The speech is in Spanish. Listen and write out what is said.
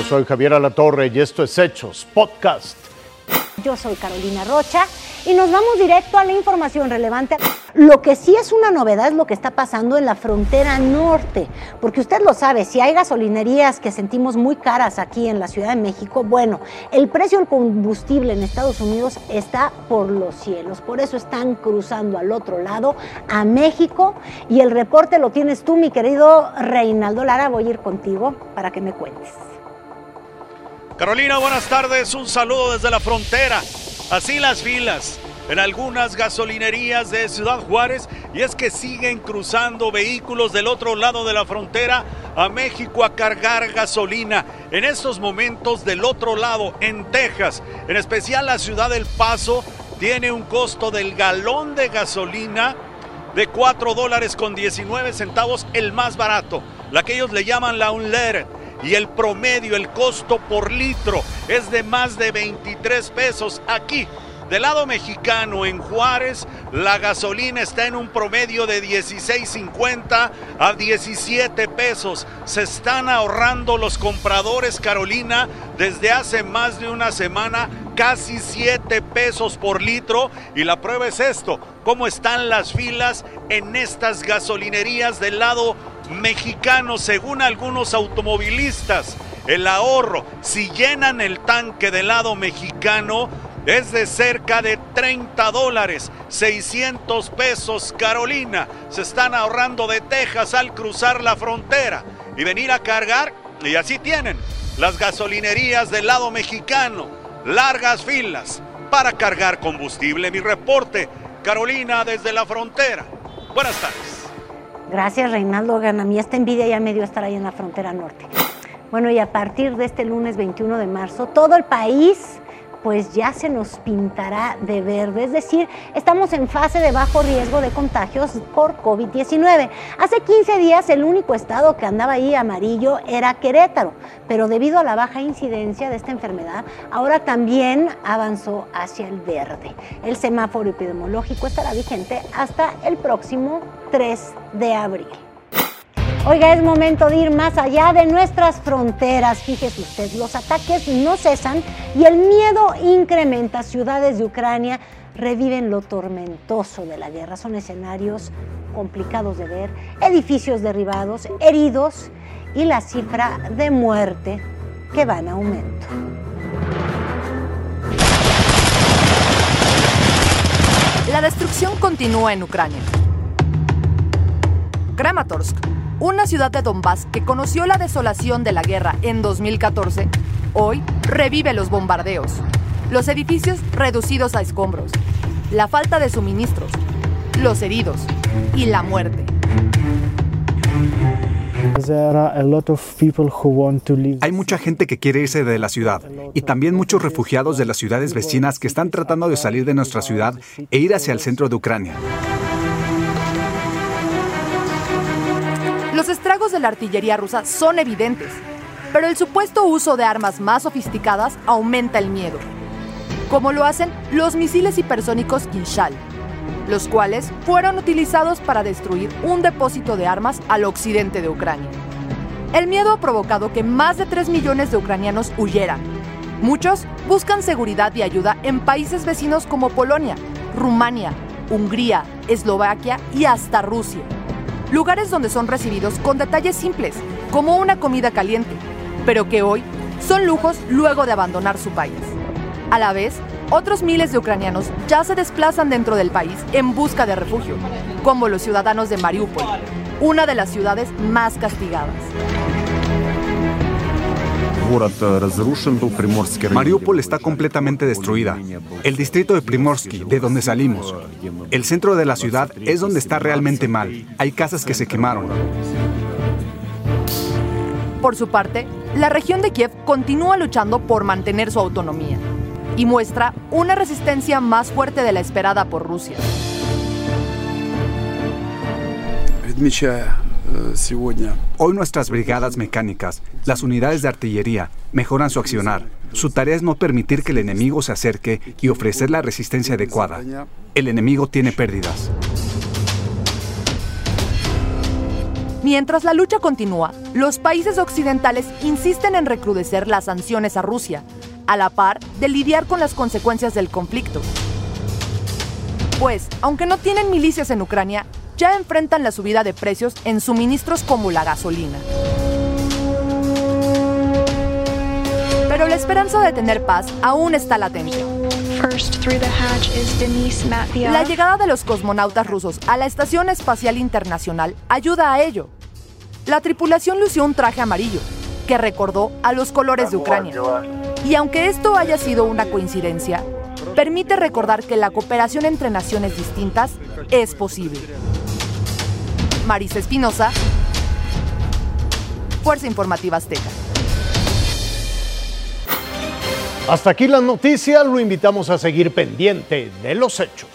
Yo soy Javier Alatorre y esto es Hechos Podcast. Yo soy Carolina Rocha y nos vamos directo a la información relevante. Lo que sí es una novedad es lo que está pasando en la frontera norte, porque usted lo sabe, si hay gasolinerías que sentimos muy caras aquí en la Ciudad de México, bueno, el precio del combustible en Estados Unidos está por los cielos, por eso están cruzando al otro lado, a México, y el reporte lo tienes tú, mi querido Reinaldo Lara, voy a ir contigo para que me cuentes. Carolina, buenas tardes. Un saludo desde la frontera. Así las filas en algunas gasolinerías de Ciudad Juárez y es que siguen cruzando vehículos del otro lado de la frontera a México a cargar gasolina. En estos momentos del otro lado, en Texas, en especial la ciudad del Paso, tiene un costo del galón de gasolina de 4 dólares con 19 centavos, el más barato, la que ellos le llaman la unleaded y el promedio, el costo por litro es de más de 23 pesos. Aquí, del lado mexicano, en Juárez, la gasolina está en un promedio de 16.50 a 17 pesos. Se están ahorrando los compradores, Carolina, desde hace más de una semana, casi 7 pesos por litro. Y la prueba es esto, cómo están las filas en estas gasolinerías del lado mexicano, según algunos automovilistas. El ahorro, si llenan el tanque del lado mexicano, es de cerca de 30 dólares, 600 pesos Carolina. Se están ahorrando de Texas al cruzar la frontera y venir a cargar. Y así tienen las gasolinerías del lado mexicano, largas filas para cargar combustible. Mi reporte, Carolina desde la frontera. Buenas tardes. Gracias, Reinaldo. A mí esta envidia ya me dio estar ahí en la frontera norte. Bueno, y a partir de este lunes 21 de marzo, todo el país pues ya se nos pintará de verde, es decir, estamos en fase de bajo riesgo de contagios por COVID-19. Hace 15 días el único estado que andaba ahí amarillo era Querétaro, pero debido a la baja incidencia de esta enfermedad, ahora también avanzó hacia el verde. El semáforo epidemiológico estará vigente hasta el próximo 3 de abril. Oiga, es momento de ir más allá de nuestras fronteras. Fíjese usted, los ataques no cesan y el miedo incrementa. Ciudades de Ucrania reviven lo tormentoso de la guerra. Son escenarios complicados de ver, edificios derribados, heridos y la cifra de muerte que va en aumento. La destrucción continúa en Ucrania. Kramatorsk una ciudad de Donbass que conoció la desolación de la guerra en 2014, hoy revive los bombardeos, los edificios reducidos a escombros, la falta de suministros, los heridos y la muerte. Hay mucha gente que quiere irse de la ciudad y también muchos refugiados de las ciudades vecinas que están tratando de salir de nuestra ciudad e ir hacia el centro de Ucrania. Los estragos de la artillería rusa son evidentes, pero el supuesto uso de armas más sofisticadas aumenta el miedo, como lo hacen los misiles hipersónicos Kinshal, los cuales fueron utilizados para destruir un depósito de armas al occidente de Ucrania. El miedo ha provocado que más de 3 millones de ucranianos huyeran. Muchos buscan seguridad y ayuda en países vecinos como Polonia, Rumania, Hungría, Eslovaquia y hasta Rusia lugares donde son recibidos con detalles simples, como una comida caliente, pero que hoy son lujos luego de abandonar su país. A la vez, otros miles de ucranianos ya se desplazan dentro del país en busca de refugio, como los ciudadanos de Mariupol, una de las ciudades más castigadas. Mariupol está completamente destruida. El distrito de Primorsky, de donde salimos. El centro de la ciudad es donde está realmente mal. Hay casas que se quemaron. Por su parte, la región de Kiev continúa luchando por mantener su autonomía y muestra una resistencia más fuerte de la esperada por Rusia. Hoy nuestras brigadas mecánicas, las unidades de artillería, mejoran su accionar. Su tarea es no permitir que el enemigo se acerque y ofrecer la resistencia adecuada. El enemigo tiene pérdidas. Mientras la lucha continúa, los países occidentales insisten en recrudecer las sanciones a Rusia, a la par de lidiar con las consecuencias del conflicto. Pues, aunque no tienen milicias en Ucrania, ya enfrentan la subida de precios en suministros como la gasolina. Pero la esperanza de tener paz aún está latente. La llegada de los cosmonautas rusos a la Estación Espacial Internacional ayuda a ello. La tripulación lució un traje amarillo, que recordó a los colores de Ucrania. Y aunque esto haya sido una coincidencia, permite recordar que la cooperación entre naciones distintas es posible. Marisa Espinosa, Fuerza Informativa Azteca. Hasta aquí la noticia, lo invitamos a seguir pendiente de los hechos.